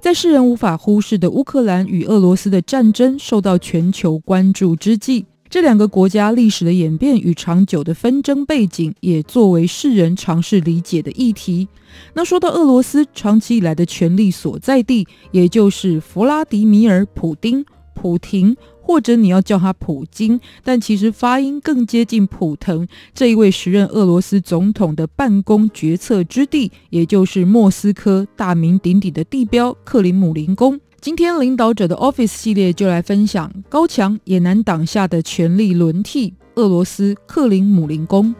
在世人无法忽视的乌克兰与俄罗斯的战争受到全球关注之际，这两个国家历史的演变与长久的纷争背景，也作为世人尝试理解的议题。那说到俄罗斯长期以来的权力所在地，也就是弗拉迪米尔·普丁、普廷。或者你要叫他普京，但其实发音更接近普腾。这一位时任俄罗斯总统的办公决策之地，也就是莫斯科大名鼎鼎的地标克林姆林宫。今天领导者的 Office 系列就来分享高墙也难挡下的权力轮替——俄罗斯克林姆林宫。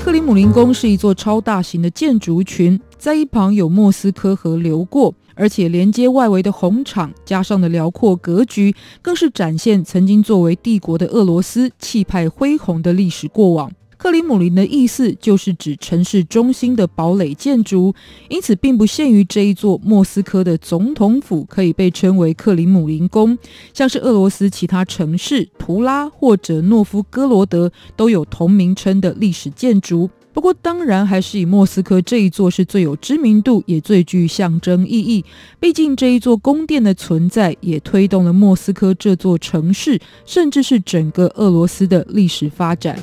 克林姆林宫是一座超大型的建筑群，在一旁有莫斯科河流过。而且连接外围的红场，加上的辽阔格局，更是展现曾经作为帝国的俄罗斯气派恢宏的历史过往。克里姆林的意思就是指城市中心的堡垒建筑，因此并不限于这一座莫斯科的总统府可以被称为克里姆林宫，像是俄罗斯其他城市图拉或者诺夫哥罗德都有同名称的历史建筑。不过，当然还是以莫斯科这一座是最有知名度，也最具象征意义。毕竟这一座宫殿的存在，也推动了莫斯科这座城市，甚至是整个俄罗斯的历史发展。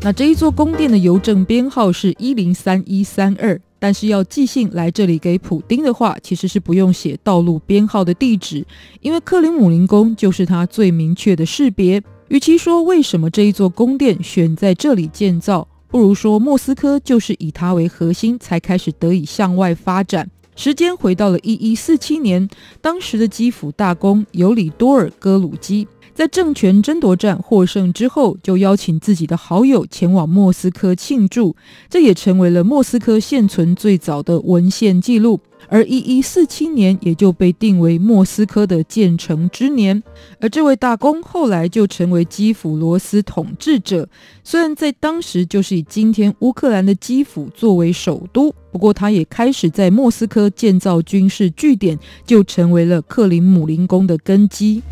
那这一座宫殿的邮政编号是一零三一三二，但是要寄信来这里给普丁的话，其实是不用写道路编号的地址，因为克林姆林宫就是它最明确的识别。与其说为什么这一座宫殿选在这里建造，不如说莫斯科就是以它为核心才开始得以向外发展。时间回到了一一四七年，当时的基辅大公尤里多尔·戈鲁基在政权争夺战获胜之后，就邀请自己的好友前往莫斯科庆祝，这也成为了莫斯科现存最早的文献记录。而一一四七年也就被定为莫斯科的建成之年，而这位大公后来就成为基辅罗斯统治者。虽然在当时就是以今天乌克兰的基辅作为首都，不过他也开始在莫斯科建造军事据点，就成为了克林姆林宫的根基。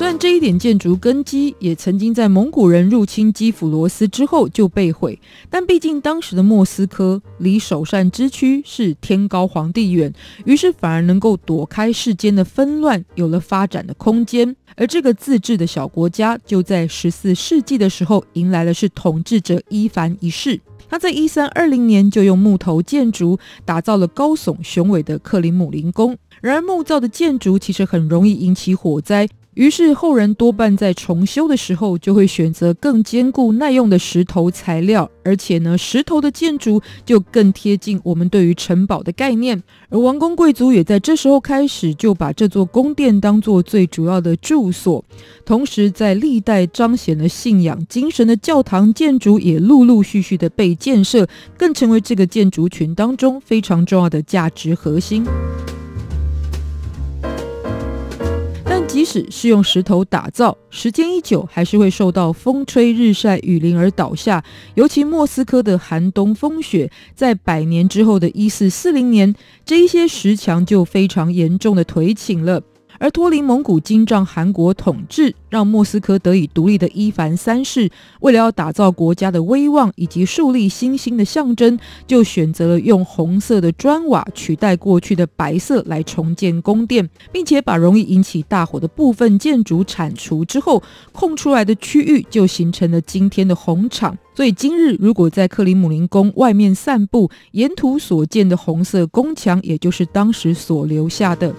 虽然这一点建筑根基也曾经在蒙古人入侵基辅罗斯之后就被毁，但毕竟当时的莫斯科离首善之区是天高皇帝远，于是反而能够躲开世间的纷乱，有了发展的空间。而这个自治的小国家，就在十四世纪的时候迎来了是统治者伊凡一世，他在一三二零年就用木头建筑打造了高耸雄伟的克林姆林宫。然而木造的建筑其实很容易引起火灾。于是后人多半在重修的时候，就会选择更坚固耐用的石头材料，而且呢，石头的建筑就更贴近我们对于城堡的概念。而王公贵族也在这时候开始就把这座宫殿当作最主要的住所，同时在历代彰显了信仰精神的教堂建筑也陆陆续续的被建设，更成为这个建筑群当中非常重要的价值核心。即使是用石头打造，时间一久，还是会受到风吹日晒雨淋而倒下。尤其莫斯科的寒冬风雪，在百年之后的一四四零年，这一些石墙就非常严重的颓倾了。而脱离蒙古金帐汗国统治，让莫斯科得以独立的伊凡三世，为了要打造国家的威望以及树立新兴的象征，就选择了用红色的砖瓦取代过去的白色来重建宫殿，并且把容易引起大火的部分建筑铲除之后，空出来的区域就形成了今天的红场。所以今日如果在克里姆林宫外面散步，沿途所见的红色宫墙，也就是当时所留下的。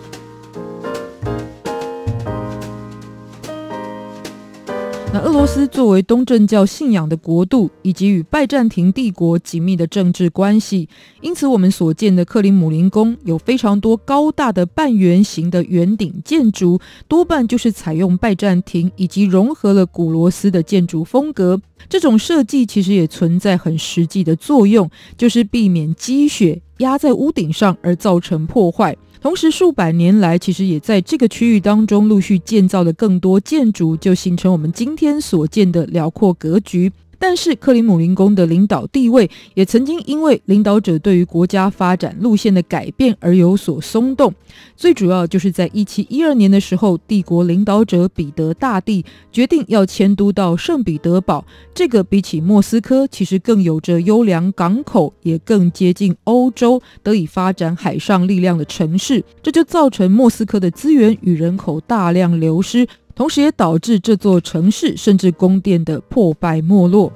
那俄罗斯作为东正教信仰的国度，以及与拜占庭帝国紧密的政治关系，因此我们所见的克里姆林宫有非常多高大的半圆形的圆顶建筑，多半就是采用拜占庭以及融合了古罗斯的建筑风格。这种设计其实也存在很实际的作用，就是避免积雪压在屋顶上而造成破坏。同时，数百年来，其实也在这个区域当中陆续建造了更多建筑，就形成我们今天所见的辽阔格局。但是克里姆林宫的领导地位也曾经因为领导者对于国家发展路线的改变而有所松动。最主要就是在一七一二年的时候，帝国领导者彼得大帝决定要迁都到圣彼得堡，这个比起莫斯科其实更有着优良港口，也更接近欧洲，得以发展海上力量的城市。这就造成莫斯科的资源与人口大量流失。同时也导致这座城市甚至宫殿的破败没落。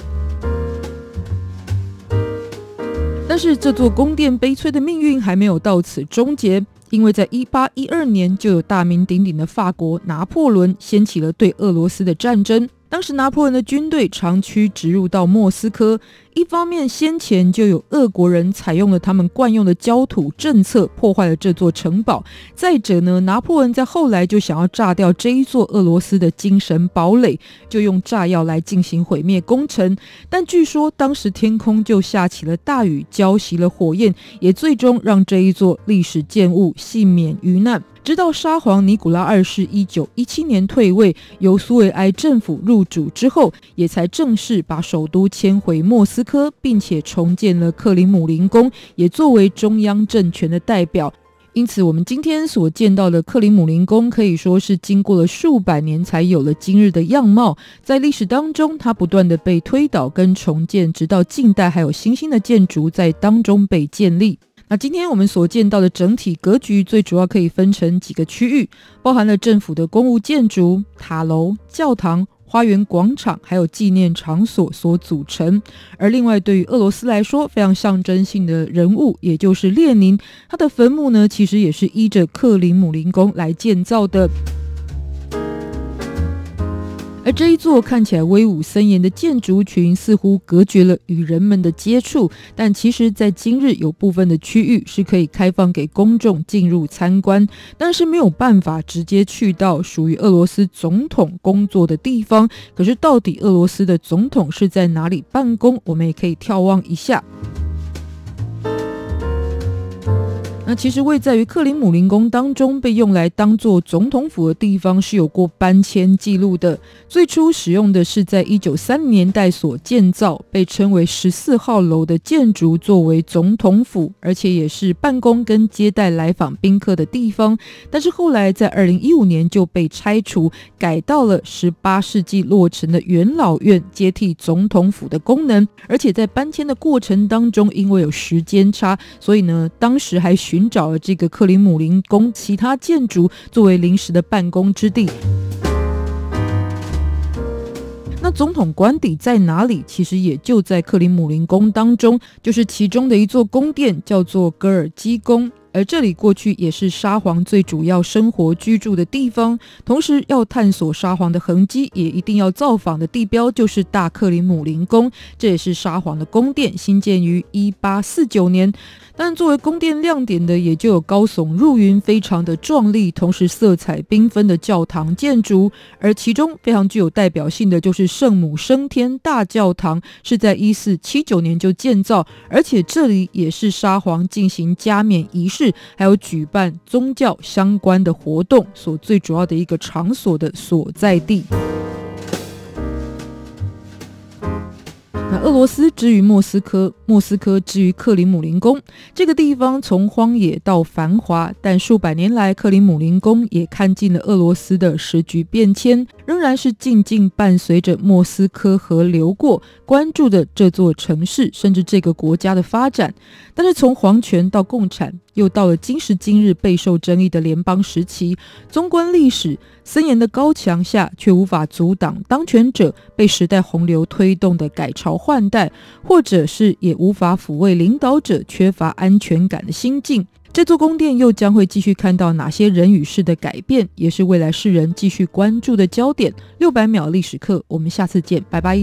但是这座宫殿悲催的命运还没有到此终结，因为在一八一二年就有大名鼎鼎的法国拿破仑掀起了对俄罗斯的战争。当时拿破仑的军队长驱直入到莫斯科，一方面先前就有俄国人采用了他们惯用的焦土政策，破坏了这座城堡；再者呢，拿破仑在后来就想要炸掉这一座俄罗斯的精神堡垒，就用炸药来进行毁灭工程。但据说当时天空就下起了大雨，浇熄了火焰，也最终让这一座历史建物幸免于难。直到沙皇尼古拉二世一九一七年退位，由苏维埃政府入主之后，也才正式把首都迁回莫斯科，并且重建了克里姆林宫，也作为中央政权的代表。因此，我们今天所见到的克里姆林宫，可以说是经过了数百年才有了今日的样貌。在历史当中，它不断的被推倒跟重建，直到近代还有新兴的建筑在当中被建立。那今天我们所见到的整体格局，最主要可以分成几个区域，包含了政府的公务建筑、塔楼、教堂、花园广场，还有纪念场所所组成。而另外，对于俄罗斯来说，非常象征性的人物，也就是列宁，他的坟墓呢，其实也是依着克林姆林宫来建造的。而这一座看起来威武森严的建筑群，似乎隔绝了与人们的接触，但其实，在今日有部分的区域是可以开放给公众进入参观，但是没有办法直接去到属于俄罗斯总统工作的地方。可是，到底俄罗斯的总统是在哪里办公？我们也可以眺望一下。其实位在于克里姆林宫当中，被用来当做总统府的地方是有过搬迁记录的。最初使用的是在一九三零年代所建造，被称为十四号楼的建筑作为总统府，而且也是办公跟接待来访宾客的地方。但是后来在二零一五年就被拆除，改到了十八世纪落成的元老院，接替总统府的功能。而且在搬迁的过程当中，因为有时间差，所以呢，当时还寻找了这个克里姆林宫其他建筑作为临时的办公之地。那总统官邸在哪里？其实也就在克里姆林宫当中，就是其中的一座宫殿，叫做格尔基宫。而这里过去也是沙皇最主要生活居住的地方。同时，要探索沙皇的痕迹，也一定要造访的地标就是大克里姆林宫。这也是沙皇的宫殿，兴建于一八四九年。但作为宫殿亮点的，也就有高耸入云、非常的壮丽，同时色彩缤纷的教堂建筑。而其中非常具有代表性的就是圣母升天大教堂，是在一四七九年就建造，而且这里也是沙皇进行加冕仪式，还有举办宗教相关的活动所最主要的一个场所的所在地。那俄罗斯之于莫斯科，莫斯科之于克里姆林宫，这个地方从荒野到繁华，但数百年来，克里姆林宫也看尽了俄罗斯的时局变迁，仍然是静静伴随着莫斯科河流过，关注着这座城市甚至这个国家的发展。但是从皇权到共产，又到了今时今日备受争议的联邦时期，纵观历史，森严的高墙下却无法阻挡当权者被时代洪流推动的改朝换代，或者是也无法抚慰领导者缺乏安全感的心境。这座宫殿又将会继续看到哪些人与事的改变，也是未来世人继续关注的焦点。六百秒历史课，我们下次见，拜拜。